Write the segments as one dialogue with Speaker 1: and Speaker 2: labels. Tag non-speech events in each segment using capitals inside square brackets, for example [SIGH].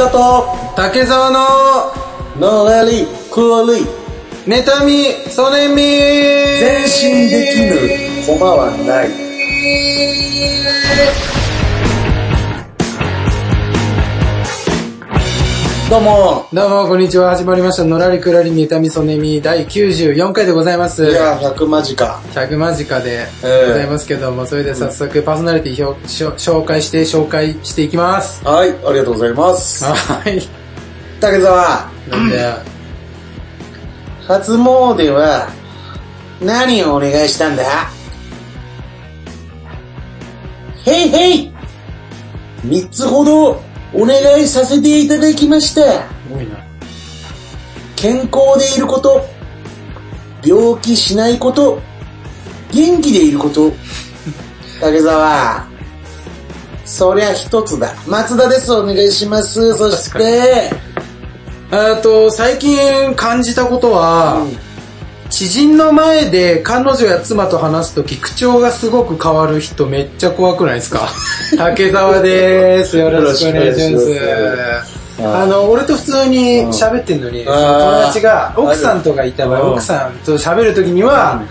Speaker 1: 松田と、
Speaker 2: 竹沢の
Speaker 1: のらり、くわり、
Speaker 2: 妬み、そねみ
Speaker 1: 前進できぬ駒はない。どうも。
Speaker 2: どうも、こんにちは。始まりました。のらりくらり妬みそねみ第94回でございます。
Speaker 1: いや、100間近。
Speaker 2: 100間近で
Speaker 1: ええ
Speaker 2: ございますけども、それで早速パーソナリティ表紹介して紹介していきます。
Speaker 1: はい、ありがとうございます。
Speaker 2: はい。
Speaker 1: 竹澤、
Speaker 2: なんで、
Speaker 1: 初詣は、何をお願いしたんだ？へいへい三つほどお願いさせていただきました。
Speaker 2: 多いな。
Speaker 1: 健康でいること、病気しないこと、元気でいること。[LAUGHS] 竹澤、そりゃ一つだ。松田です、お願いします。そして、
Speaker 2: えっと、最近感じたことは、知人の前で彼女や妻と話すとき口調がすごく変わる人めっちゃ怖くないですか？[LAUGHS] 竹澤です。よろしくお願いします。あの、俺と普通に喋ってんのに、その友達が奥さんとかいた場合、
Speaker 1: うん。
Speaker 2: 奥さんと喋るときには、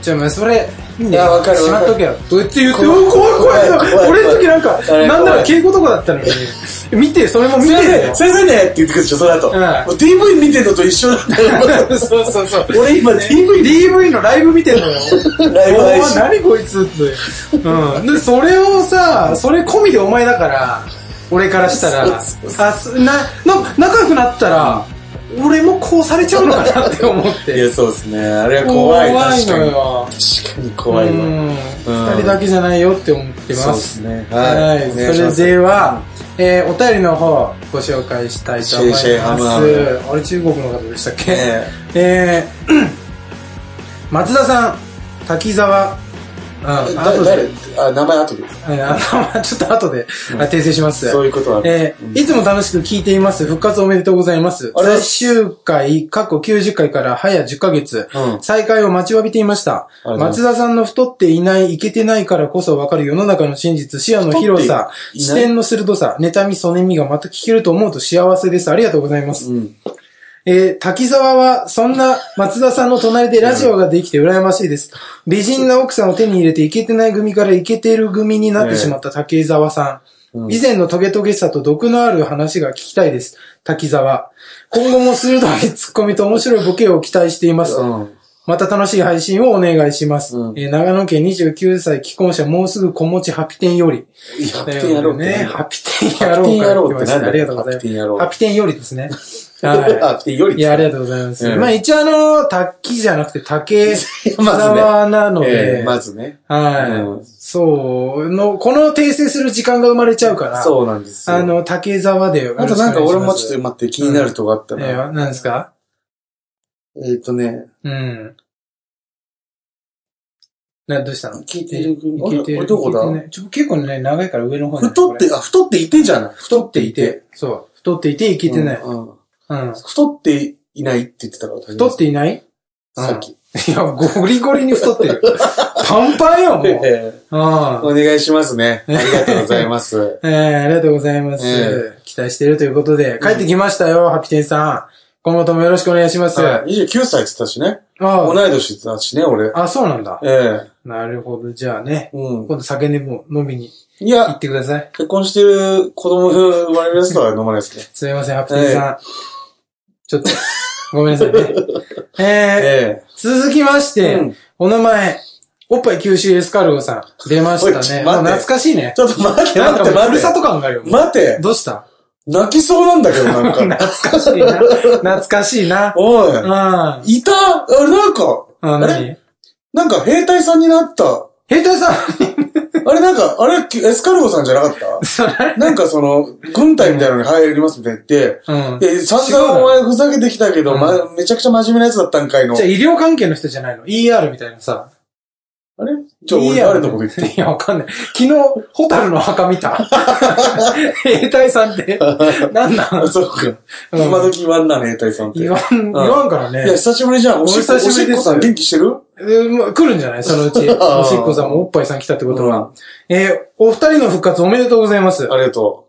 Speaker 2: ちょ、それ、い
Speaker 1: やわかる
Speaker 2: しまっとけよ。どうやって言って、
Speaker 1: 怖い
Speaker 2: お怖い怖い俺の時なんか、なんなら敬語とかだったのに、見て、それも見て。
Speaker 1: 先生ねって言ってくるでしょ、その後。DV 見てるのと一緒だったよ。[LAUGHS]
Speaker 2: そうそうそう。
Speaker 1: 俺今 DV
Speaker 2: DV のライブ見てんのよ。
Speaker 1: ライブ配信。
Speaker 2: 何こいつって。うん。で、それをさ、それ込みでお前だから、俺からしたら、あ、すな、な、仲良くなったら、俺もこうされちゃうのかなって思っ
Speaker 1: い
Speaker 2: て。
Speaker 1: や、そうですね。あれは怖い。
Speaker 2: 怖い。のよ。
Speaker 1: 確かに怖いわ。
Speaker 2: うん。二人だけじゃないよって思って
Speaker 1: そうで
Speaker 2: ます。
Speaker 1: すね。
Speaker 2: は
Speaker 1: はい。
Speaker 2: い。それでは、えー、お便りの方、ご紹介したいと思います。あれ中国の方でしたっけ？
Speaker 1: え
Speaker 2: えー、松田さん、滝沢、あ
Speaker 1: え、
Speaker 2: 後で
Speaker 1: だ誰あ、名前後で。
Speaker 2: えーあのちょっと後で、あ訂正します。
Speaker 1: そういうことは。
Speaker 2: えーいつも楽しく聞いています。復活おめでとうございます。最
Speaker 1: す
Speaker 2: 終回、過去90回から早10ヶ月、
Speaker 1: うん
Speaker 2: 再開を待ちわびていました。松田さんの太っていない、いけてないからこそわかる世の中の真実、視野の広さ、視点の鋭さ、妬み、そねみがまた聞けると思うと幸せです。ありがとうございます。
Speaker 1: うん。
Speaker 2: えー滝沢は、そんな松田さんの隣でラジオができて羨ましいです。美人な奥さんを手に入れてイケてない組からイケてる組になってしまった滝沢さん。
Speaker 1: うん
Speaker 2: 以前のトゲトゲさと毒のある話が聞きたいです。滝沢。今後も鋭いツッコミと面白いボケを期待しています。
Speaker 1: うん。
Speaker 2: また楽しい配信をお願いします。
Speaker 1: うん
Speaker 2: えー長野県29歳既婚者もうすぐ子持ちハピテンより。
Speaker 1: ハピテンやろうって
Speaker 2: ね。
Speaker 1: ね。
Speaker 2: ハピテンやろうから来ました。ありがとうございます。
Speaker 1: ハピテンやろう
Speaker 2: ハピテンよりですね。はい。
Speaker 1: より
Speaker 2: いや、ありがとうございます。まあ一応あの、滝じゃなくて竹沢なので、
Speaker 1: まずね。
Speaker 2: はい、そう、の、この訂正する時間が生まれちゃうから、
Speaker 1: そうなんです。
Speaker 2: あの、竹沢で
Speaker 1: あと。なんか俺もちょっと待って気になるとこあった
Speaker 2: え。ー、何ですか
Speaker 1: えっとね、
Speaker 2: うん。な、どうしたの
Speaker 1: 聞いてる
Speaker 2: 聞いてる。
Speaker 1: あれどこだ
Speaker 2: 結構ね、長いから上の方に
Speaker 1: 太って、あ、太っていてじゃない
Speaker 2: 太っていて。、そう。太っていていけてない。
Speaker 1: うんうん。太っていないって言ってたから。
Speaker 2: 太っていない？
Speaker 1: さっき。
Speaker 2: いや、ゴリゴリに太ってる。[LAUGHS] パンパンよ、もう。
Speaker 1: ええ
Speaker 2: うん。
Speaker 1: お願いしますね。[LAUGHS] ありがとうございます。
Speaker 2: えー、ありがとうございます。
Speaker 1: え
Speaker 2: 期待しているということで、帰ってきましたよ、ハピテンさん。今後ともよろしくお願いします。
Speaker 1: はい29歳って言ってたしね。
Speaker 2: あ
Speaker 1: 同い年だしね、俺。
Speaker 2: あ、そうなんだ。
Speaker 1: え
Speaker 2: なるほど。じゃあね、
Speaker 1: え。うん。
Speaker 2: 今度酒でも飲みに
Speaker 1: い
Speaker 2: 行っ
Speaker 1: や、
Speaker 2: てください。
Speaker 1: 結婚してる子供が生まれるやつとは飲まないですね。[LAUGHS]
Speaker 2: すいません、ハピテンさん。ちょっと、ごめんなさいね。[LAUGHS] えー、
Speaker 1: え
Speaker 2: 続きまして、
Speaker 1: うん
Speaker 2: お名前、おっぱい九州エスカルゴさん、出ましたね。
Speaker 1: 待って
Speaker 2: もう懐かしいね
Speaker 1: え。。ちょっと待って
Speaker 2: なんか
Speaker 1: 待って待って。
Speaker 2: ふるさと感があるよ。
Speaker 1: 待て
Speaker 2: どうした？
Speaker 1: 泣きそうなんだけど、なん
Speaker 2: 懐
Speaker 1: か。[LAUGHS]
Speaker 2: かしいな。懐かしいな。
Speaker 1: おい。
Speaker 2: うん。あ、
Speaker 1: いた？あれなんか、あれ？
Speaker 2: 何
Speaker 1: なんか兵隊さんになった。
Speaker 2: 兵隊さん、
Speaker 1: あれなんか、あれ、エスカルゴさんじゃなかった？
Speaker 2: それ、
Speaker 1: なんかその、軍隊みたいなのに入りますみたいに言って、
Speaker 2: うん。
Speaker 1: で、さすがお前ふざけてきたけど、
Speaker 2: うん
Speaker 1: ま、めちゃくちゃ真面目なやつだったんかいの。
Speaker 2: じゃあ医療関係の人じゃないの ?ER みたいなさ。
Speaker 1: ちょ、俺誰のこと言ってる
Speaker 2: いや、わかんない。昨日、ホタルの墓見た [LAUGHS] 兵隊さんって、なんなん？
Speaker 1: あ、そうか。
Speaker 2: うん
Speaker 1: 今時言わんな、兵隊さんって。
Speaker 2: 言わん、言わんからね。
Speaker 1: いや、久しぶりじゃん。おしっこ、
Speaker 2: おしぶりです
Speaker 1: しっこさん元気してる？
Speaker 2: えーまあ来るんじゃない？そのうち。[LAUGHS] おしっこさんもおっぱいさん来たってことは。
Speaker 1: うん
Speaker 2: えーお二人の復活おめでとうございます。
Speaker 1: ありがと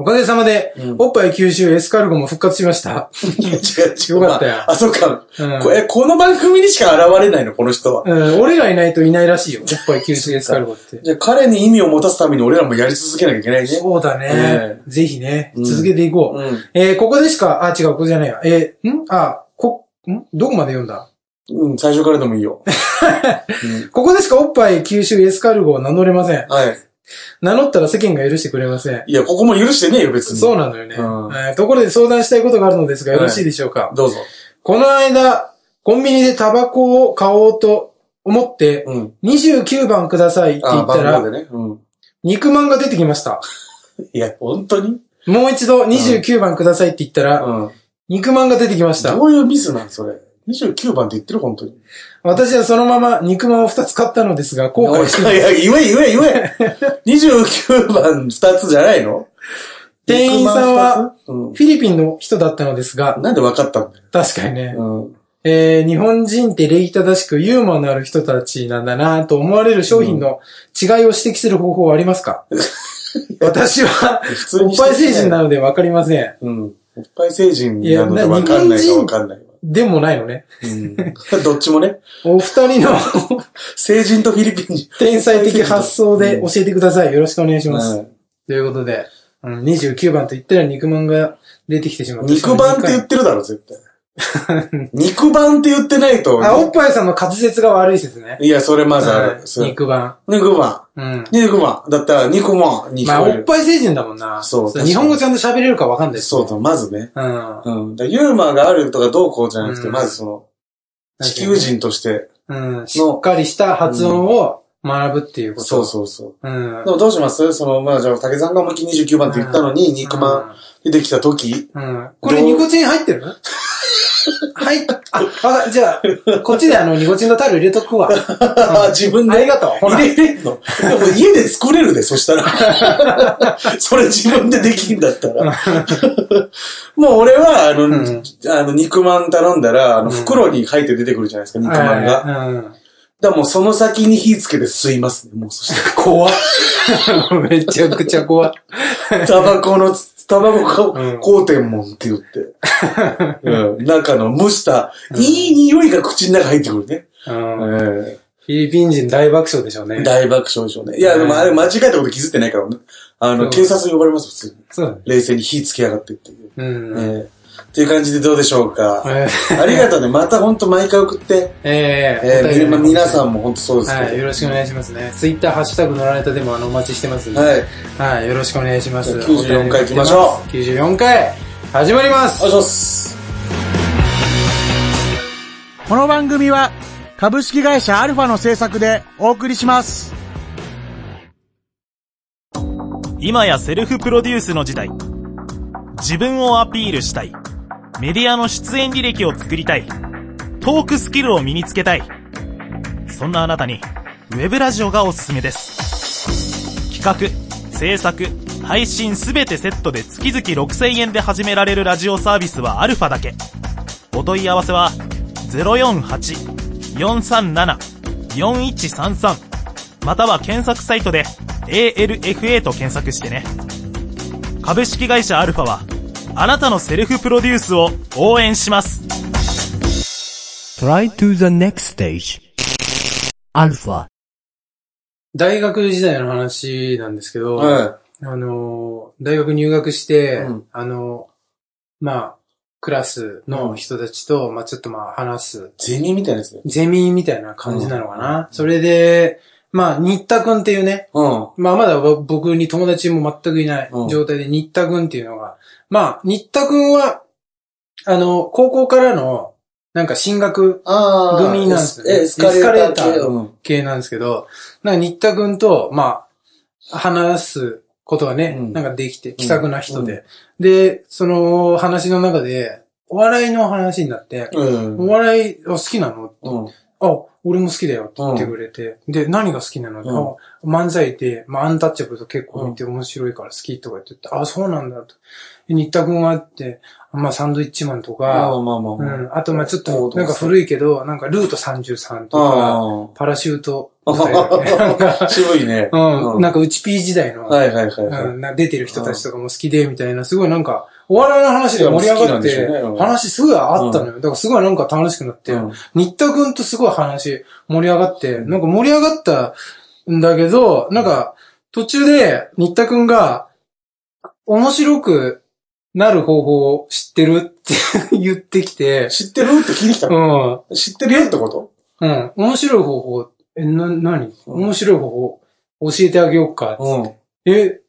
Speaker 2: おかげさまで、
Speaker 1: うん
Speaker 2: おっぱい吸収エスカルゴも復活しました。
Speaker 1: 違う違う。
Speaker 2: よかったよ
Speaker 1: まあ、あそっか。
Speaker 2: うん
Speaker 1: こえ、この番組にしか現れないの、この人は。
Speaker 2: うん、俺がいないといないらしいよ。おっぱい吸収エスカルゴって。[LAUGHS]
Speaker 1: じゃあ彼に意味を持たすために俺らもやり続けなきゃいけないね。
Speaker 2: そうだね
Speaker 1: え。
Speaker 2: ぜひね、
Speaker 1: うん
Speaker 2: 続けていこう。
Speaker 1: うん。
Speaker 2: えー、ここでしか、あ、違う、ここじゃないや。えー、ん？あ、こ、ん？どこまで読んだ？
Speaker 1: うん、最初からでもいいよ。[LAUGHS] うん
Speaker 2: ここでしかおっぱい吸収エスカルゴを名乗れません。
Speaker 1: はい。
Speaker 2: 名乗ったら世間が許してくれません。
Speaker 1: いや、ここも許してねえよ、別に。
Speaker 2: そうなのよね、
Speaker 1: うん
Speaker 2: えーところで相談したいことがあるのですが、よろしいでしょうか、
Speaker 1: どうぞ。
Speaker 2: この間、コンビニでタバコを買おうと思って、
Speaker 1: うん。
Speaker 2: 29番くださいって言
Speaker 1: あ、
Speaker 2: ったら、
Speaker 1: ね。うん。
Speaker 2: 肉まんが出てきました。
Speaker 1: いや、本当に？
Speaker 2: もう一度29番くださいって言ったら、
Speaker 1: うん。
Speaker 2: 肉まんが出てきました。
Speaker 1: どういうミスなんそれ？29番って言ってる本当に。
Speaker 2: 私はそのまま肉まんを2つ買ったのですが、後悔してい
Speaker 1: や、言え言え言え。29 [LAUGHS] 番2つじゃないの？
Speaker 2: 店員さんは、フィリピンの人だったのですが
Speaker 1: うん。、なんで分かったんだよ。
Speaker 2: 確かにね、
Speaker 1: うん。
Speaker 2: えー日本人って礼儀正しくユーモアのある人たちなんだなと思われる商品の違いを指摘する方法はありますか、[LAUGHS] 私は、
Speaker 1: 普通に
Speaker 2: おっぱい成人なのでわかりません。
Speaker 1: うん。おっぱい成人なので分かんないか分かんないわ。
Speaker 2: でもないのね。
Speaker 1: うん。どっちもね。
Speaker 2: お二人の
Speaker 1: 成人とフィリピン人。
Speaker 2: 天才的発想で教えてください。よろしくお願いします。
Speaker 1: うん
Speaker 2: ということで、うん、29番と言ったら肉まんが出てきてしまった。
Speaker 1: 肉番って言ってるだろ、絶対。[LAUGHS] 肉番って言ってないと。
Speaker 2: あ、おっぱいさんの滑舌が悪い説ね。
Speaker 1: いや、それまずある。う
Speaker 2: 肉番。
Speaker 1: 肉番。
Speaker 2: うん。
Speaker 1: 肉番。だったら肉番に聞
Speaker 2: まあ、おっ。ぱい成人だもんな。
Speaker 1: そう確かに
Speaker 2: 日本語ちゃんと喋れるかわかんないです、
Speaker 1: そうだ、まずね。
Speaker 2: うん。
Speaker 1: うん。ユーモアがあるとかどうこうじゃなくて、
Speaker 2: うん
Speaker 1: まずその、地球人として。
Speaker 2: うん。しっかりした発音を学ぶっていうこと。
Speaker 1: そうそうそう。
Speaker 2: う。うん。
Speaker 1: でもどうします？その、まあじゃあ、竹さんが思いっきり29番って言ったのに、肉まん出てきた時、
Speaker 2: うん。うん。これニコチン入ってる？はい。あ、わかじゃあ、こっちであの、ニコチンのタル入れとくわ。[LAUGHS]
Speaker 1: 自分で。
Speaker 2: ありがとうほら
Speaker 1: 入れれんのでも家で作れるで、そしたら。[LAUGHS] それ自分でできんだったら。[LAUGHS] もう俺は、あの、
Speaker 2: ん
Speaker 1: あの、肉まん頼んだら、あの、
Speaker 2: うん
Speaker 1: 袋に入って出てくるじゃないですか、肉まんが。
Speaker 2: うん。
Speaker 1: らもうその先に火つけて吸いますね、もうそして。
Speaker 2: 怖っ。めちゃくちゃ怖っ。
Speaker 1: タバコの、タバコか、
Speaker 2: うん
Speaker 1: 光天門って言って。[LAUGHS] うん。中の蒸した、いい匂いが口の中入ってくるね。
Speaker 2: うん。
Speaker 1: え
Speaker 2: フィリピン人大爆笑でしょうね。
Speaker 1: え大爆笑でしょうね。いや、でもあれ間違えたこと気づってないからね。あの、警察呼ばれます、普通に。
Speaker 2: そうだね。
Speaker 1: 冷静に火つけやがってっていう。
Speaker 2: うん。
Speaker 1: ええっていう感じでどうでしょうか。
Speaker 2: え
Speaker 1: ありがとうね。またほんと毎回送って。
Speaker 2: え
Speaker 1: えー、み
Speaker 2: お便り
Speaker 1: 皆さんもほんとそうです
Speaker 2: はい、よ
Speaker 1: ね。
Speaker 2: ろしくお願いしますね。ツイッター、ハッシュタグ乗られたでもあの、お待ちしてますんで。
Speaker 1: はい。
Speaker 2: はい、よろしくお願いします。
Speaker 1: じゃあ94回行きましょ
Speaker 2: う。94回、始まります
Speaker 1: お願いします。
Speaker 3: この番組は株式会社アルファの制作でお送りします。
Speaker 4: 今やセルフプロデュースの時代。自分をアピールしたい。メディアの出演履歴を作りたい。トークスキルを身につけたい。そんなあなたに、ウェブラジオがおすすめです。企画、制作、配信すべてセットで月々6000円で始められるラジオサービスはアルファだけ。お問い合わせは、048-437-4133または検索サイトで ALFA と検索してね。株式会社アルファは、あなたのセルフプロデュースを応援します。
Speaker 5: Try to the next stage. Alpha.
Speaker 2: 大学時代の話なんですけど、
Speaker 1: は
Speaker 2: あの、大学入学して、
Speaker 1: うん
Speaker 2: あの、まあ、クラスの人たちと、まあちょっとまあ話す、
Speaker 1: い。ゼミみたいなやつね。
Speaker 2: ゼミみたいな感じなのかな。それで、まあ、新田くんっていうね、
Speaker 1: うん。
Speaker 2: まあまだ僕に友達も全くいない
Speaker 1: うん
Speaker 2: 状態で、新田くんっていうのが、まあ、新田くんは、あの、高校からの、なんか進学。組なんですよね
Speaker 1: エスカレーター系。
Speaker 2: なんですけど、なんか新田くんと、まあ、話すことがね、
Speaker 1: うん
Speaker 2: なんかできて、気さくな人で。で、その話の中で、お笑いの話になって、
Speaker 1: うん。
Speaker 2: お笑いあ好きなの
Speaker 1: うん。
Speaker 2: あ、俺も好きだよって言ってくれて。で、何が好きなの、
Speaker 1: うん。
Speaker 2: あ漫才で、まあ、アンタッチャブルと結構見て面白いから好きとか言ってて、あ、そうなんだと。で新田くんはって、まあ、サンドイッチマンと
Speaker 1: まあ
Speaker 2: か、
Speaker 1: まあまあまあ。
Speaker 2: うん、あと、まあ、ちょっと、なんか古いけど、なんかルート33とか、
Speaker 1: あ
Speaker 2: パラシュート [LAUGHS]
Speaker 1: 渋いね。
Speaker 2: うん、なんか、うち P 時代の、
Speaker 1: はいはいはいはい。
Speaker 2: うんな出てる人たちとかも好きで、みたいな、すごいなんか、お笑いの話で盛り上がって
Speaker 1: うん、
Speaker 2: 話すごいあったのよ。だからすごいなんか楽しくなって
Speaker 1: うん、
Speaker 2: 新田くんとすごい話盛り上がって、なんか盛り上がったんだけど、なんか、途中で新田くんが、面白くなる方法を知ってるって [LAUGHS] 言ってきて、
Speaker 1: 知ってるって聞いてきた
Speaker 2: う
Speaker 1: の
Speaker 2: ん。
Speaker 1: 知ってるよってこと？
Speaker 2: うん。面白い方法、え、な、なに面白い方法、教えてあげようか。
Speaker 1: うん。
Speaker 2: え、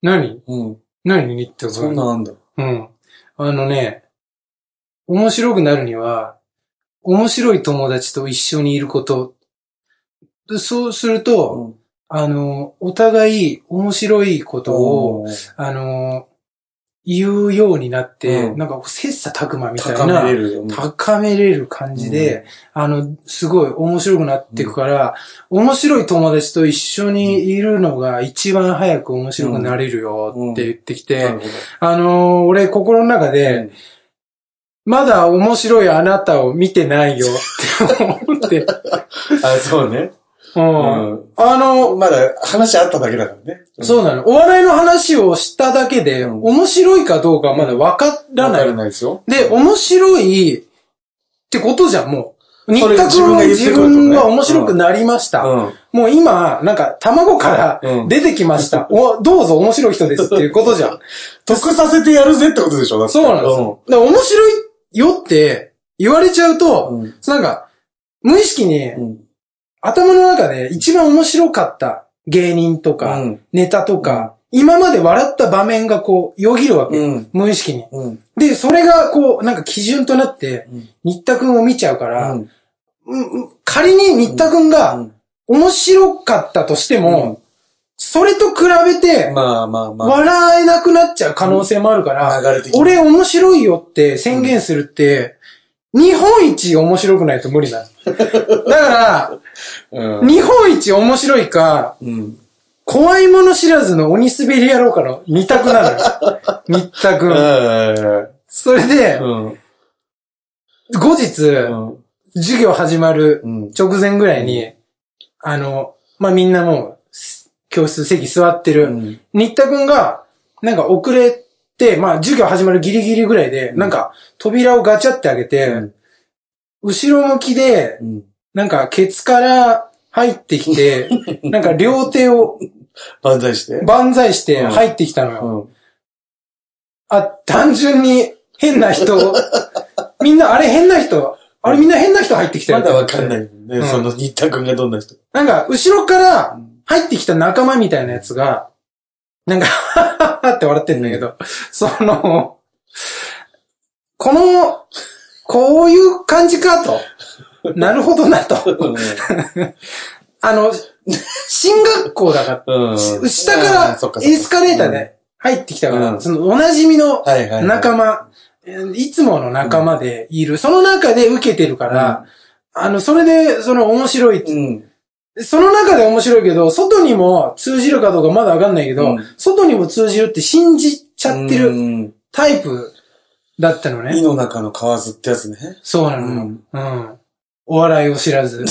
Speaker 2: 何？
Speaker 1: うん。
Speaker 2: 何にって
Speaker 1: そんなんあんだ。
Speaker 2: うん。あのね、面白くなるには、面白い友達と一緒にいること。でそうすると、あの、お互い面白いことを、あの、言うようになって、
Speaker 1: うん
Speaker 2: なんか切磋琢磨みたい
Speaker 1: 高
Speaker 2: な。
Speaker 1: めれるよ。
Speaker 2: 高めれる感じで、あの、すごい面白くなっていくから、面白い友達と一緒にいるのが一番早く面白くなれるよって言ってきて、あのー俺心の中
Speaker 1: ど。
Speaker 2: で、まだ面白いあなたを見てないよって思って、[LAUGHS]
Speaker 1: あ、そうね。
Speaker 2: うん
Speaker 1: うん。
Speaker 2: あの、
Speaker 1: まだ話あっただけだからね。
Speaker 2: そうなの。お笑いの話をしただけで、
Speaker 1: うん
Speaker 2: 面白いかどうかはまだわからない
Speaker 1: わから。ないですよ。
Speaker 2: で、面白いってことじゃん、もう。新田
Speaker 1: それ自分
Speaker 2: 君は自分は面白くなりました。
Speaker 1: うん。
Speaker 2: もう今、なんか、卵か
Speaker 1: うん
Speaker 2: ら出てきました。[LAUGHS] お、どうぞ面白い人ですっていうことじゃん。[LAUGHS]
Speaker 1: 得させてやるぜってことでしょ
Speaker 2: そうなんですよ。だから面白いよって言われちゃうと、
Speaker 1: うん。
Speaker 2: なんか、無意識に
Speaker 1: うん。
Speaker 2: 頭の中で一番面白かった芸人とか、
Speaker 1: うん
Speaker 2: ネタとか、今まで笑った場面がこう、よぎるわけ。
Speaker 1: うん。
Speaker 2: 無意識に。
Speaker 1: うん。
Speaker 2: で、それがこう、なんか基準となって
Speaker 1: うん、
Speaker 2: 新田くんを見ちゃうから、
Speaker 1: うん
Speaker 2: うん仮に新田くんが
Speaker 1: うん
Speaker 2: 面白かったとしても、それと比べて、
Speaker 1: まあまあまあ。
Speaker 2: 笑えなくなっちゃう可能性もあるから、俺面白いよって宣言するって、日本一面白くないと無理なの。だから、
Speaker 1: うん。
Speaker 2: 日本一面白いか、
Speaker 1: うん。
Speaker 2: 怖いもの知らずの鬼滑り野郎かの二択なのよ。新田くん。
Speaker 1: う
Speaker 2: それで、
Speaker 1: ん。
Speaker 2: 後日、
Speaker 1: うん。
Speaker 2: 授業始まる
Speaker 1: うん。
Speaker 2: 直前ぐらいに、あの、まあ、みんなもう、教室席座ってる。
Speaker 1: うん。
Speaker 2: 新田くんが、なんか遅れて、まあ、授業始まるギリギリぐらいで、なんか、扉をガチャって開けて、
Speaker 1: うん
Speaker 2: 後ろ向きで、
Speaker 1: うん。
Speaker 2: なんか、ケツから入ってきて、[LAUGHS] なんか、両手を
Speaker 1: 万歳して。
Speaker 2: 万歳して入ってきたのよ。
Speaker 1: うん。
Speaker 2: あ、単純に変な人、みんな、あれ変な人、あれみんな変な人入ってきたよ
Speaker 1: まだわかんないい。ね、
Speaker 2: うん
Speaker 1: その新田君がどんな人。
Speaker 2: なんか、後ろから入ってきた仲間みたいなやつが、なんか、はって笑ってんだけど、その、この、こういう感じかと。[LAUGHS] なるほどなと。[LAUGHS] あの、進学校だから、
Speaker 1: うん。
Speaker 2: 下か
Speaker 1: うん
Speaker 2: らエスカレーターで入ってきたから、
Speaker 1: うん
Speaker 2: そのお馴染みの。仲間、えーいつもの仲間でいる、その中で受けてるから、あの、それで、その面白い。その中で面白いけど、外にも通じるかどうかまだわかんないけど、
Speaker 1: うん
Speaker 2: 外にも通じるって信じちゃって
Speaker 1: う
Speaker 2: る
Speaker 1: ん。
Speaker 2: タイプだったの
Speaker 1: 井
Speaker 2: ね。
Speaker 1: の中の蛙ってやつね。
Speaker 2: そうなのよ。うん。お笑いを知らず。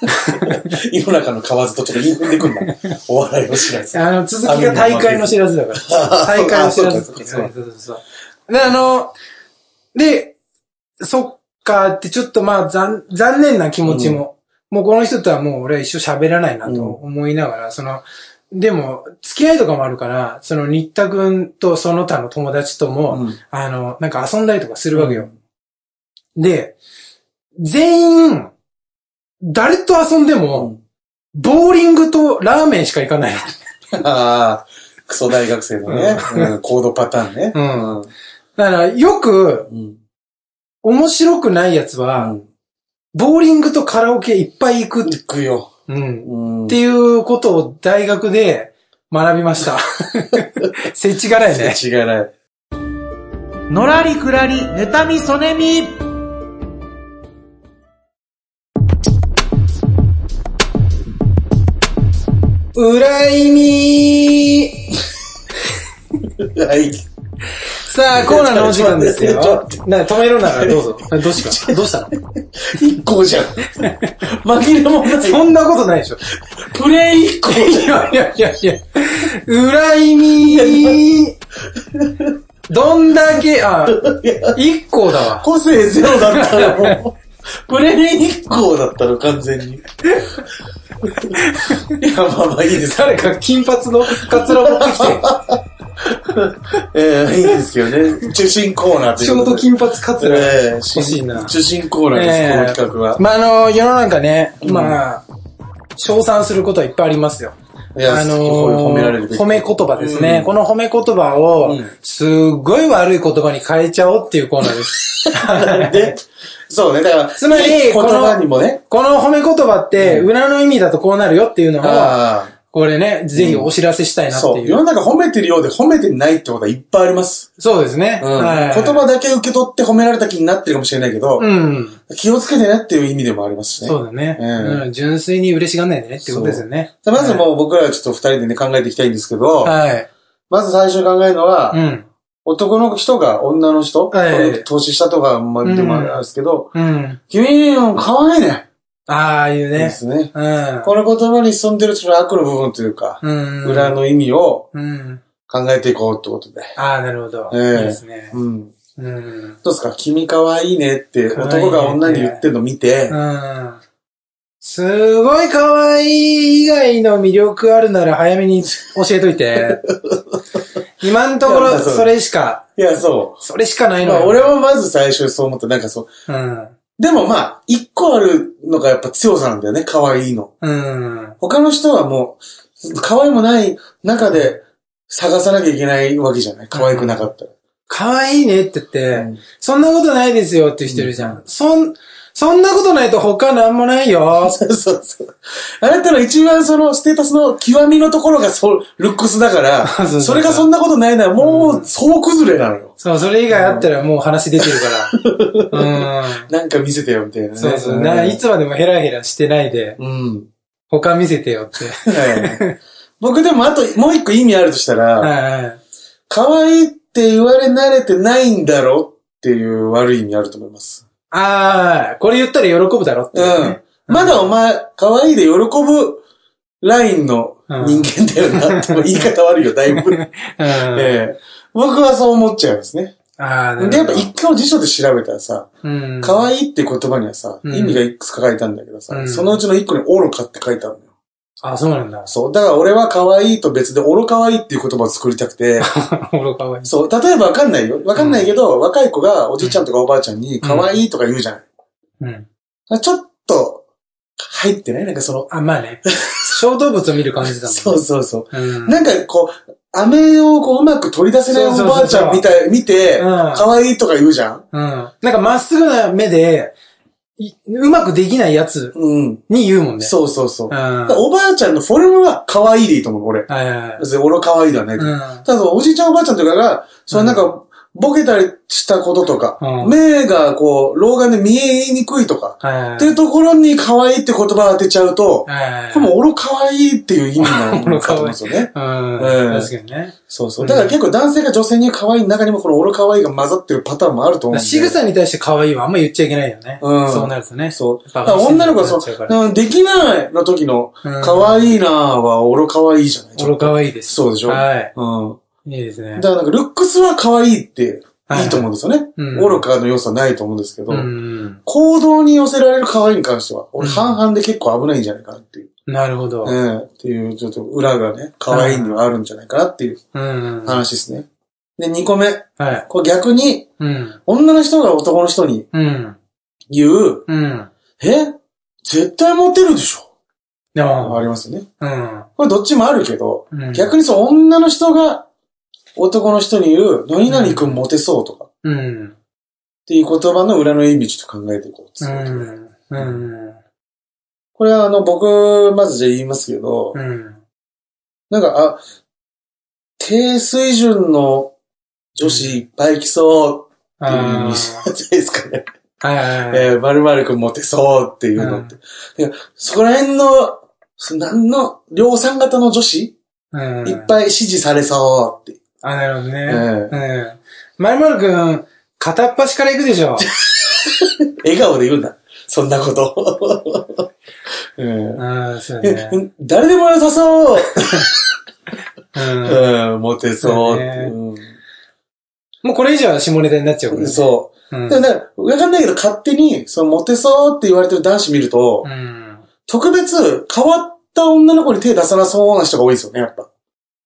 Speaker 2: [LAUGHS]
Speaker 1: 井の中の蛙とちょっと言い踏んでくんだ。[LAUGHS] お笑いを知らず。
Speaker 2: あの、続きが大会の知らずだから。大会の知らず。
Speaker 1: そうかそうか
Speaker 2: そうそうそう。で、あの、で、そっかってちょっとまあ残残念な気持ちも、もうこの人とはもう俺は一生喋らないなと思いながら、その、でも、付き合いとかもあるから、その新田くんとその他の友達とも、
Speaker 1: うん
Speaker 2: あの、なんか遊んだりとかするわけよ。で、全員、誰と遊んでも、ボーリングとラーメンしか行かない。
Speaker 1: ああ、クソ大学生のね、うんコードパターンね。
Speaker 2: うんだから、よく、
Speaker 1: うん。
Speaker 2: 面白くないやつは、
Speaker 1: うん
Speaker 2: ボーリングとカラオケいっぱい行く、
Speaker 1: 行くよ。
Speaker 2: うん、
Speaker 1: うん
Speaker 2: っていうことを大学で学びました。せちがらいね。
Speaker 1: 違いない。
Speaker 3: のらりくらり、妬みそねみ。
Speaker 2: うらいみ
Speaker 1: はい。
Speaker 2: さあ、コーナーのお時間ですよ。な止めるならどうぞ。[LAUGHS] どうした？どうしたの？
Speaker 1: 一個じゃん。紛れもない。
Speaker 2: そんなことないでしょ。
Speaker 1: プレイ一個
Speaker 2: いやいやいやいや。裏意味、どんだけ、あ、一個だわ。
Speaker 1: 個性ゼロだったらもう、[LAUGHS] プレイ一個だったの、完全に。いや、まあまあいいです。
Speaker 2: 誰か金髪のカツラ持ってきて、[LAUGHS]
Speaker 1: ええいいですけどね。中心コーナーという
Speaker 2: ショー
Speaker 1: ことで。
Speaker 2: ト金髪カツラ
Speaker 1: ええ
Speaker 2: 欲しいな。
Speaker 1: 中心コーナーです、
Speaker 2: ええ
Speaker 1: この企画は。
Speaker 2: まあ、あの、世の中ね、まあ、称賛することはいっぱいありますよ。あの
Speaker 1: 褒められるべき
Speaker 2: 褒め言葉ですね。
Speaker 1: うん
Speaker 2: この褒め言葉を
Speaker 1: うん、
Speaker 2: すっごい悪い言葉に変えちゃおうっていうコーナーです。[LAUGHS]
Speaker 1: で、そうね、だから、
Speaker 2: つまり
Speaker 1: いい言葉にもね、
Speaker 2: この褒め言葉って、裏の意味だとこうなるよっていうのを、
Speaker 1: あ
Speaker 2: これね、ぜひお知らせしたい
Speaker 1: あ、
Speaker 2: なって
Speaker 1: そう、
Speaker 2: いう。
Speaker 1: 世の中褒めてるようで褒めてないってことはいっぱいあります。
Speaker 2: そうですね。
Speaker 1: うん
Speaker 2: はい
Speaker 1: 言葉だけ受け取って褒められた気になってるかもしれないけど、
Speaker 2: うん。
Speaker 1: 気をつけてねっていう意味でもありますしね。
Speaker 2: そうだね。
Speaker 1: うん
Speaker 2: うん純粋に嬉しがんないでねっていうことですよね。
Speaker 1: まずもう僕らはちょっと二人でね考えていきたいんですけど、
Speaker 2: はい。
Speaker 1: まず最初に考えるのは、
Speaker 2: うん。
Speaker 1: 男の人が女の人、
Speaker 2: はい
Speaker 1: 年下とか、まあ、でもあれですけど、
Speaker 2: うん。
Speaker 1: 君、可愛いね。
Speaker 2: ああいう
Speaker 1: で
Speaker 2: ね。
Speaker 1: すね。
Speaker 2: うん。
Speaker 1: この言葉に潜んでるその悪の部分というか、
Speaker 2: うん。
Speaker 1: 裏の意味を
Speaker 2: うん。
Speaker 1: 考えていこうってことで。
Speaker 2: ああ、なるほど。
Speaker 1: ええ
Speaker 2: いいですね。
Speaker 1: うん。
Speaker 2: うん。
Speaker 1: どうですか？君可愛いねって男が女に言ってるの見て、
Speaker 2: うん。すごい可愛い以外の魅力あるなら早めに教えといて。[LAUGHS] 今のところ
Speaker 1: そ
Speaker 2: れしか、
Speaker 1: いや、そ。
Speaker 2: それしかないうのよ。
Speaker 1: まあ、俺もまず最初そう思った。なんかそう。
Speaker 2: うん。
Speaker 1: でもまあ、一個あるのがやっぱ強さなんだよね。可愛いの。
Speaker 2: うん。
Speaker 1: 他の人はもう、可愛いもない中で探さなきゃいけないわけじゃない可愛くなかったら。
Speaker 2: 可愛いねって言って、
Speaker 1: うん
Speaker 2: そんなことないですよっていう人いるじゃん。そん、そんなことないと他なんもないよ。
Speaker 1: そうそうそう。あなたの一番そのステータスの極みのところがそう、ルックスだから、
Speaker 2: そうそうそう
Speaker 1: それがそんなことないならもう総崩れなのよ。
Speaker 2: そう、それ以外あったらもう話出てるから。[LAUGHS]
Speaker 1: なんか見せてよみたいなね。
Speaker 2: うん。そうそう。な、いつまでもヘラヘラしてないで、
Speaker 1: うん。
Speaker 2: 他見せてよって。
Speaker 1: はい僕でもあともう一個意味あるとしたら、
Speaker 2: はいはい。
Speaker 1: 可愛いって言われ慣れてないんだろっていう悪い意味あると思います。
Speaker 2: ああ、これ言ったら喜ぶだろって
Speaker 1: う
Speaker 2: いうね、
Speaker 1: ん。まだお前、可愛いで喜ぶラインの人間だよなって、言い方悪いよ、だいぶ。[LAUGHS] 僕はそう思っちゃいますね。
Speaker 2: ああ、
Speaker 1: で、やっぱ一回辞書で調べたらさ、
Speaker 2: うん。
Speaker 1: 可愛いって言葉にはさ、
Speaker 2: うん
Speaker 1: 意味がいくつか書いたんだけどさ、
Speaker 2: うん
Speaker 1: そのうちの一個に愚かって書いてあるのよ。
Speaker 2: あ、そうなんだ。
Speaker 1: そう。だから俺は可愛いと別で愚かわいいっていう言葉を作りたくて、
Speaker 2: 愚かわいい。
Speaker 1: そう。例えばわかんないよ。わかんないけど、若い子がおじいちゃんとかおばあちゃんに可愛いとか言うじゃない。
Speaker 2: うん。
Speaker 1: ちょっと、入ってない？なんかその、
Speaker 2: あ、まあね。小動物を見る感じだもんね。[LAUGHS]
Speaker 1: そうそうそう。
Speaker 2: うん。
Speaker 1: なんかこう、飴をこううまく取り出せないおばあちゃんみたい、見て、
Speaker 2: うん
Speaker 1: 可愛いとか言うじゃん
Speaker 2: うん。なんかまっすぐな目で、いうまくできないやつ
Speaker 1: うん。
Speaker 2: に言うもんね。
Speaker 1: そうそうそう。おばあちゃんのフォルムは可愛いでいいと思う、俺。
Speaker 2: いはいはい。
Speaker 1: 別に俺可愛いではないけど。
Speaker 2: うん。
Speaker 1: ただ、おじいちゃんおばあちゃんとかが、そのなんか、ボケたりしたこととか、
Speaker 2: うん
Speaker 1: 目がこう、老眼で見えにくいとか、
Speaker 2: はいはい。
Speaker 1: っていうところに可愛いって言葉を当てちゃうと、
Speaker 2: はいはいはい。
Speaker 1: これも俺可愛いっていう意味なのかと思うんですよね。[LAUGHS]
Speaker 2: うん。
Speaker 1: うん
Speaker 2: 確かにね。
Speaker 1: そうそう。だから結構男性が女性に可愛い中にもこの俺可愛いが混ざってるパターンもあると思うんで。
Speaker 2: 仕草に対して可愛いはあんま言っちゃいけないよね。
Speaker 1: うん
Speaker 2: そうなるとね。
Speaker 1: そう。だから女の子はそ
Speaker 2: う
Speaker 1: う、うんできないの時の
Speaker 2: うん
Speaker 1: 可愛いなは俺可愛いじゃない？
Speaker 2: 愚かわいいです。
Speaker 1: そうでしょ？
Speaker 2: はい。
Speaker 1: うん。
Speaker 2: いいですね
Speaker 1: だ。からなんかルックスは可愛いっていいと思うんですよね。
Speaker 2: うん
Speaker 1: 愚かの要素はないと思うんですけど、
Speaker 2: うん。
Speaker 1: 行動に寄せられる可愛いに関しては、俺半々で結構危ないんじゃないかなっていう。
Speaker 2: なるほど。
Speaker 1: ええっていう、ちょっと裏がね、可愛いにはあるんじゃないかなっていう
Speaker 2: うん。
Speaker 1: 話ですね。で、2個目。
Speaker 2: はい。
Speaker 1: これ逆に、
Speaker 2: うん。
Speaker 1: 女の人が男の人に
Speaker 2: うん。
Speaker 1: 言う、
Speaker 2: うん。
Speaker 1: え絶対モテるでしょ？
Speaker 2: で
Speaker 1: あ
Speaker 2: も、
Speaker 1: りますよね。
Speaker 2: うん。
Speaker 1: これどっちもあるけど、
Speaker 2: うん
Speaker 1: 逆にそう、女の人が男の人に言う、何々くんモテそうとか、
Speaker 2: うん。
Speaker 1: っていう言葉の裏の意味ちょっと考えていこう
Speaker 2: うん。うん。
Speaker 1: これはあの、僕、まずじゃあ言いますけど、
Speaker 2: うん。
Speaker 1: なんか、あ、低水準の女子いっぱい来そうっていう意味じゃないですかね。
Speaker 2: はいはいはい。[LAUGHS]
Speaker 1: えー、〇〇くんモテそうっていうのって。いやそこら辺の、そ何の、量産型の女子、
Speaker 2: うん
Speaker 1: いっぱい支持されそうって。
Speaker 2: あ、なるほどね。
Speaker 1: え
Speaker 2: うん。まるまるくん、片っ端から行くでしょ。[LAUGHS]
Speaker 1: 笑顔で言うんだ。そんなこと。う [LAUGHS] ん
Speaker 2: うん、そうね。
Speaker 1: 誰でも良さそう。
Speaker 2: うん。
Speaker 1: うん、モテそう
Speaker 2: もうこれ以上は下ネタになっちゃうからね。
Speaker 1: そう。
Speaker 2: うん。
Speaker 1: だから、わかんないけど、勝手に、その、モテそうって言われてる男子見ると、
Speaker 2: うん。
Speaker 1: 特別変わった女の子に手出さなそうな人が多いですよね、やっぱ。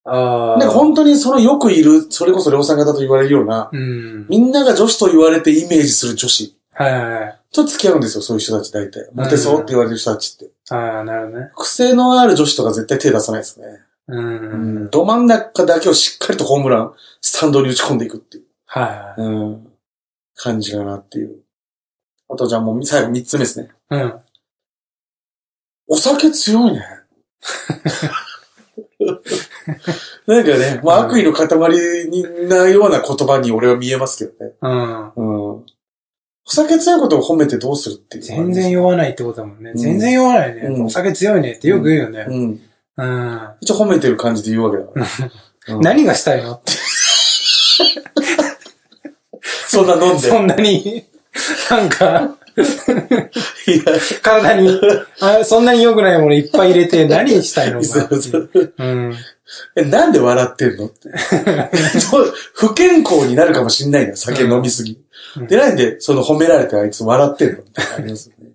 Speaker 2: ああ。
Speaker 1: なんか本当にそのよくいる、それこそ量産型と言われるような、
Speaker 2: うん。
Speaker 1: みんなが女子と言われてイメージする女子
Speaker 2: はいはいはい。
Speaker 1: と付き合うんですよ、そういう人たち大体。モテそうって言われる人たちって。
Speaker 2: ああ、なるほどね。
Speaker 1: 癖のある女子とか絶対手出さないですね。
Speaker 2: う。
Speaker 1: うんん。ど真ん中だけをしっかりとホームラン、スタンドに打ち込んでいくっていう。
Speaker 2: はいはい。
Speaker 1: うん。感じかなっていう。あとじゃあもう最後三つ目ですね。
Speaker 2: うん。
Speaker 1: お酒強いね。[LAUGHS] [LAUGHS] なんかね、まあ悪意の塊なような言葉に俺は見えますけどね。
Speaker 2: うん。
Speaker 1: うん。お酒強いことを褒めてどうするっていう。
Speaker 2: 全然酔わないってことだもんね。
Speaker 1: うん
Speaker 2: 全然酔わないね。
Speaker 1: うん
Speaker 2: お酒強いねってよく言うよね。
Speaker 1: うん。
Speaker 2: うん。
Speaker 1: 一応褒めてる感じで言うわけだから。[LAUGHS] うん
Speaker 2: 何がしたいの？って。
Speaker 1: そんな飲んで。
Speaker 2: そんなに、なんか、[LAUGHS] 体に、あそんなに良くないものいっぱい入れて何したいの？
Speaker 1: そ
Speaker 2: か
Speaker 1: う
Speaker 2: ん。
Speaker 1: え、なんで笑ってんの？[LAUGHS] って。不健康になるかもしんないんだよ、酒飲みすぎ。
Speaker 2: うん
Speaker 1: で、なんで、その褒められてあいつ笑ってんの？ってありますよね。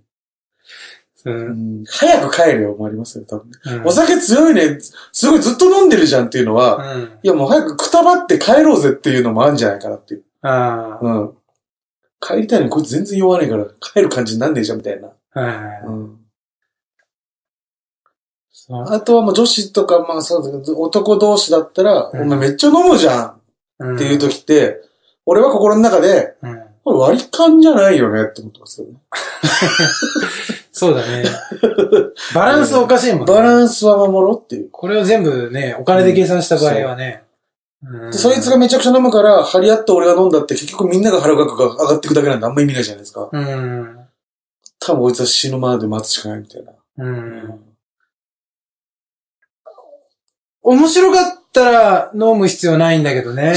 Speaker 2: う。
Speaker 1: うんん早く帰れよ、もありますよ、多分。
Speaker 2: うん
Speaker 1: お酒強いね、すごいずっと飲んでるじゃんっていうのは、
Speaker 2: うん。
Speaker 1: いやもう早くくたばって帰ろうぜっていうのもあるんじゃないかなっていう。
Speaker 2: あ
Speaker 1: うん。帰りたいのにこいつ全然酔わねえから帰る感じになんねえじゃんみたいな。
Speaker 2: あ。はいはいはい。
Speaker 1: うん。あとはもう女子とか、まあそうだけど、男同士だったら、
Speaker 2: うん
Speaker 1: お前めっちゃ飲むじゃんっていう時って、俺は心の中で、
Speaker 2: うん。
Speaker 1: これ割り勘じゃないよねって思ってますよね。[LAUGHS]
Speaker 2: そうだね。バランスおかしいもんね。
Speaker 1: バランスは守ろうっていう。
Speaker 2: これを全部ね、お金で計算した場合はね。
Speaker 1: そいつがめちゃくちゃ飲むから、張り合って俺が飲んだって結局みんなが払う額が上がっていくだけなんであんま意味ないじゃないですか。
Speaker 2: うん。
Speaker 1: 多分こいつは死ぬまで待つしかないみたいな。
Speaker 2: うん。面白かったら飲む必要ないんだけどね。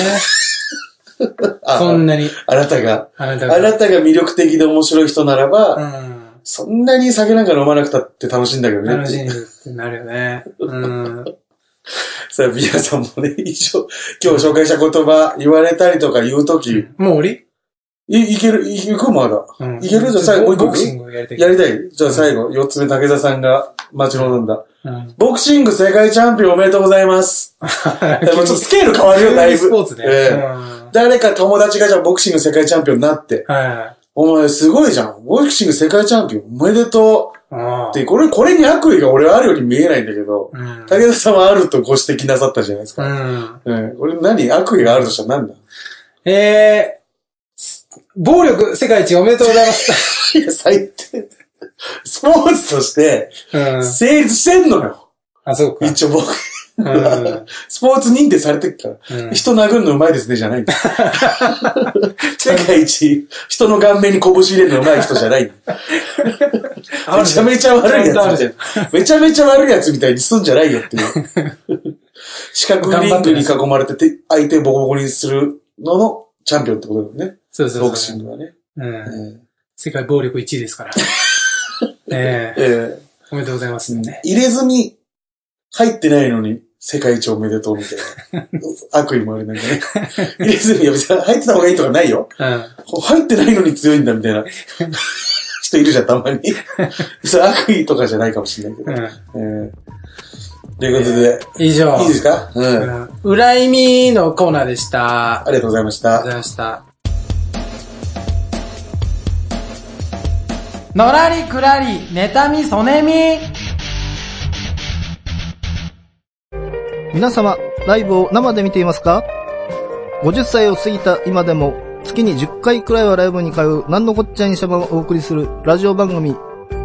Speaker 1: あ
Speaker 2: そんなに。
Speaker 1: あなたが、
Speaker 2: あなたが。
Speaker 1: あなたが魅力的で面白い人ならば、
Speaker 2: うん。
Speaker 1: そんなに酒なんか飲まなくたって楽しいんだけどね。
Speaker 2: 楽しいってなるよね。うん。
Speaker 1: さあ、ビアさんもね、一応、今日紹介した言葉言われたりとか言うとき、い、
Speaker 2: もう終
Speaker 1: いける、いくまだ。
Speaker 2: うん。
Speaker 1: いける？じゃあ最後
Speaker 2: ボクシングやりたい。
Speaker 1: やりたいじゃあ最後、四つ目竹田さんが待ち望んだ。
Speaker 2: うん。
Speaker 1: ボクシング世界チャンピオンおめでとうございます。[LAUGHS] でもちょっとスケール変わるよ、だいぶ。
Speaker 2: スポーツね。
Speaker 1: ええ
Speaker 2: うん
Speaker 1: 誰か友達がじゃあボクシング世界チャンピオンになって、
Speaker 2: は
Speaker 1: お前すごいじゃん。ボクシング世界チャンピオンおめでとう。で、これ、これに悪意が俺はあるように見えないんだけど、
Speaker 2: あ。うん。
Speaker 1: 武田さんはあるとご指摘なさったじゃないです
Speaker 2: う
Speaker 1: か。
Speaker 2: ん。
Speaker 1: うん。これ何？悪意があるとしたら何だ？
Speaker 2: えー、暴力世界一おめでとうございます。[LAUGHS]
Speaker 1: いや、最低。スポーツとして
Speaker 2: うん。
Speaker 1: 成立してんのよ。
Speaker 2: あ、そうか。
Speaker 1: 一応僕、
Speaker 2: うん。
Speaker 1: スポーツ認定されてるから。
Speaker 2: うん
Speaker 1: 人殴るのうまいですね、じゃないんだ。[LAUGHS] 世界一、人の顔面に拳入れるのうまい人じゃない。めちゃめちゃ悪いやつみたいな。めちゃめちゃ悪いやつみたいにすんじゃないよっていう。四角いリングに囲まれてて、相手をボコボコにするののチャンピオンってことだよね。
Speaker 2: そうそうそう。
Speaker 1: ボクシングはね。
Speaker 2: うん。
Speaker 1: え
Speaker 2: 世界暴力1位ですから。[LAUGHS] え
Speaker 1: え
Speaker 2: え
Speaker 1: え
Speaker 2: おめでとうございますね。
Speaker 1: 入れ墨入ってないのに世界一おめでとうみたいな。[LAUGHS] 悪意もあるなんかね。入れ墨、いや別に入ってた方がいいとかないよ。
Speaker 2: うん。
Speaker 1: 入ってないのに強いんだみたいな [LAUGHS] 人いるじゃん、たまに。それ悪意とかじゃないかもしれないけど。
Speaker 2: うん。
Speaker 1: えーということで、
Speaker 2: 以上。
Speaker 1: いいですか？うん。
Speaker 2: うん。裏意味のコーナーでした。
Speaker 1: ありがとうございました。
Speaker 2: ありがとうございました。のらりくらり、妬み、そねみ。
Speaker 6: 皆様、ライブを生で見ていますか ?50 歳を過ぎた今でも、月に10回くらいはライブに通う、なんのこっちゃいにしゃばをお送りするラジオ番組、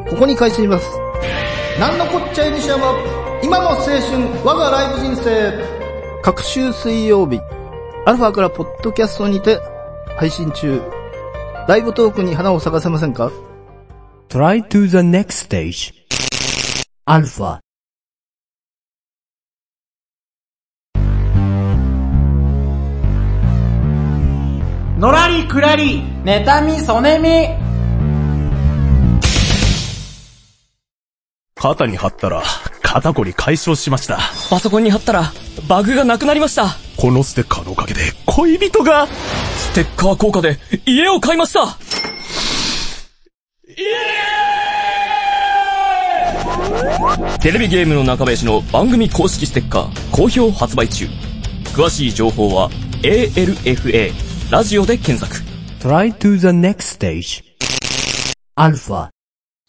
Speaker 6: ここに開始します。なんのこっちゃいにしゃば、今の青春、我がライブ人生。各週水曜日、アルファからポッドキャストにて配信中。ライブトークに花を咲かせませんか？
Speaker 5: Try to the next stage. Alpha.
Speaker 3: くらり。
Speaker 2: 妬み、そねみ。
Speaker 4: 肩に貼ったら、肩こり解消しました。
Speaker 7: パソコンに貼ったら、バグがなくなりました。
Speaker 4: このステッカーのおかげで、恋人が、
Speaker 7: ステッカー効果で、家を買いましたテレビゲームの中林の番組公式ステッカー、好評発売中。詳しい情報は、ALFA、ラジオで検索。
Speaker 5: Try to the next stage. Alpha.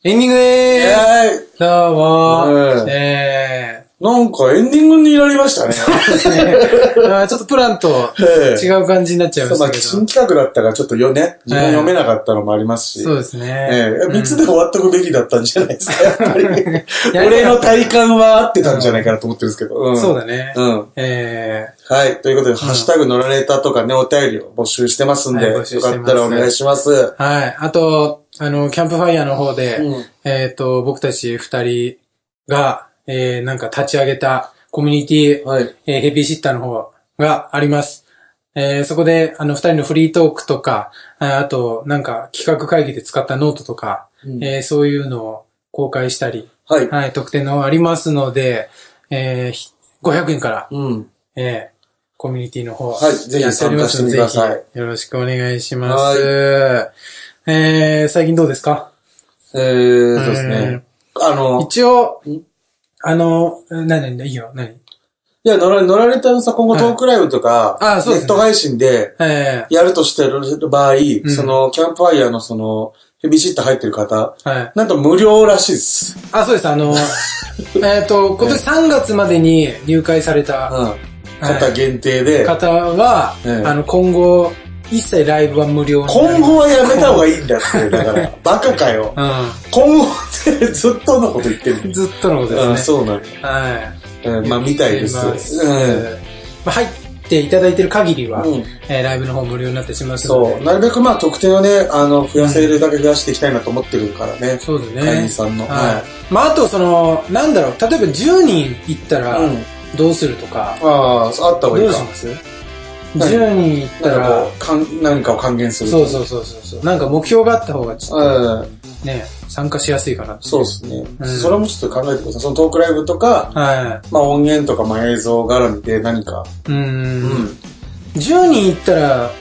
Speaker 2: エンディングで
Speaker 1: え
Speaker 2: ーす。どうも
Speaker 1: う。ん
Speaker 2: え
Speaker 1: ー、なんかエンディングになりましたね。
Speaker 2: ー、あーちょっとプランと
Speaker 1: ええ
Speaker 2: 違う感じになっちゃいま
Speaker 1: まあ、
Speaker 2: したけど。
Speaker 1: 新企画だったからちょっとよね、自分読めなかったのもありますし。
Speaker 2: そうですね。
Speaker 1: ええ三つで終わっとくべきだったんじゃないですか、やっぱり。[LAUGHS]
Speaker 2: や
Speaker 1: 俺の体感は合ってたんじゃないかなと思ってるんですけど。うん
Speaker 2: そうだね。
Speaker 1: うん。
Speaker 2: え
Speaker 1: はい。ということで、ハッシュタグ乗られたとかね、お便りを募集してますんで、
Speaker 2: はい
Speaker 1: よかったらお願いします。
Speaker 2: ー、はい。あと、あの、キャンプファイヤーの方で、
Speaker 1: うん
Speaker 2: えっ、と、僕たち二人が、えー、なんか立ち上げたコミュニティ、
Speaker 1: はい。
Speaker 2: えーヘビーシッターの方があります。えーそこで、あの、二人のフリートークとか、ああと、なんか、企画会議で使ったノートとか、
Speaker 1: うん
Speaker 2: えーそういうのを公開したり、
Speaker 1: はい。
Speaker 2: はい、特典の方ありますので、えーひ500円から、
Speaker 1: うん。
Speaker 2: えーコミュニティの方、
Speaker 1: はいぜひ参加してみてください
Speaker 2: よろしくお願いします。えー最近どうですか？
Speaker 1: えー、そうですね。あの、
Speaker 2: 一応
Speaker 1: ん、
Speaker 2: あの、何何いいよ、何
Speaker 1: いや、乗ら乗られたのさ、今後トークライブとか、
Speaker 2: ああそうですね。
Speaker 1: ネット配信で、
Speaker 2: え
Speaker 1: やるとしてる場合、
Speaker 2: ん。
Speaker 1: その、キャンプファイヤーのその、ヘビーシッター入ってる方、
Speaker 2: ーはい。
Speaker 1: なんと無料らしいです。
Speaker 2: あ、そうです。あの、[LAUGHS] えっと、今年3月までに入会された
Speaker 1: うん。方限定で、
Speaker 2: 方は、
Speaker 1: ええ。
Speaker 2: あの、今後、一切ライブは無料
Speaker 1: 今後はやめた方がいいんだって、だから、バカかよ。
Speaker 2: う
Speaker 1: 今後 [LAUGHS] ずっとのこと言ってる
Speaker 2: ん。ずっとのこと
Speaker 1: うん、
Speaker 2: ですね。
Speaker 1: そうなの。
Speaker 2: はい。
Speaker 1: うんまあ、みたいです。
Speaker 2: ます
Speaker 1: うん。
Speaker 2: まあ、入っていただいてる限りは、
Speaker 1: うん
Speaker 2: えーライブの方無料になってしまうので。
Speaker 1: そう。なるべくまあ、得点をね、あの、増やせるだけ増やしていきたいなと思ってるからね。
Speaker 2: そうですね。
Speaker 1: 会員さんの。
Speaker 2: は。
Speaker 1: はい
Speaker 2: まあ、あと、その、なんだろう、例えば10人行ったら
Speaker 1: うん、
Speaker 2: どうするとか、
Speaker 1: い。ああ、あった方がいいうか
Speaker 2: どし。ます ?10 人行ったら
Speaker 1: なんかかん何かを還元する。
Speaker 2: そうそうそうそうそう。なんか目標があった方がちょっ
Speaker 1: うん。
Speaker 2: とね、参加しやすいかな
Speaker 1: そうですね。
Speaker 2: うん
Speaker 1: それもちょっと考えてください。そのトークライブとか、
Speaker 2: は
Speaker 1: まあ音源とか、まあ映像絡みで何か。
Speaker 2: い。うー。
Speaker 1: うんん。
Speaker 2: 10人行ったら、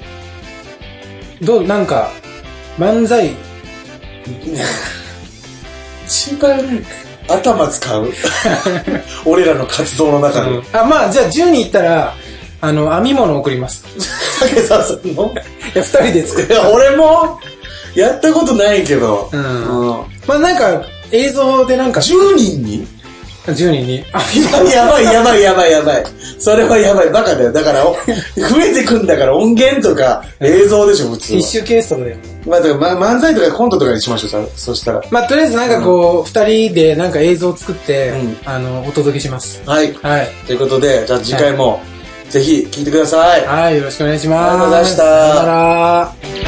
Speaker 2: どう、なんか、漫才、
Speaker 1: 一番頭使う？[LAUGHS] 俺らの活動の中で。
Speaker 2: あ、まあ、じゃあ10人行ったら、あの、編み物送ります。
Speaker 1: 竹澤さんの？
Speaker 2: いや、2人で作る。
Speaker 1: いや、俺も、やったことないけど。
Speaker 2: うん
Speaker 1: うん。
Speaker 2: まあ、なんか、映像でなんか、
Speaker 1: 10人に
Speaker 2: ？10人に、あ、
Speaker 1: やばいやばいやばいやばい。それはやばい。バカだよ。だから、お増えてくんだから音源とか映像でしょ、普通は。
Speaker 2: ティッシュケースとかでも。
Speaker 1: まあ、ま漫才とかコントとかにしましょう、そしたら。
Speaker 2: まあ、とりあえずなんかこう、二人でなんか映像を作って、
Speaker 1: うん
Speaker 2: あの、お届けします。
Speaker 1: はい。
Speaker 2: はい。
Speaker 1: ということで、じゃあ次回も、ぜひ聞いてください。
Speaker 2: はい、よろしくお願いします。
Speaker 1: ありがとうございました
Speaker 2: さよなら。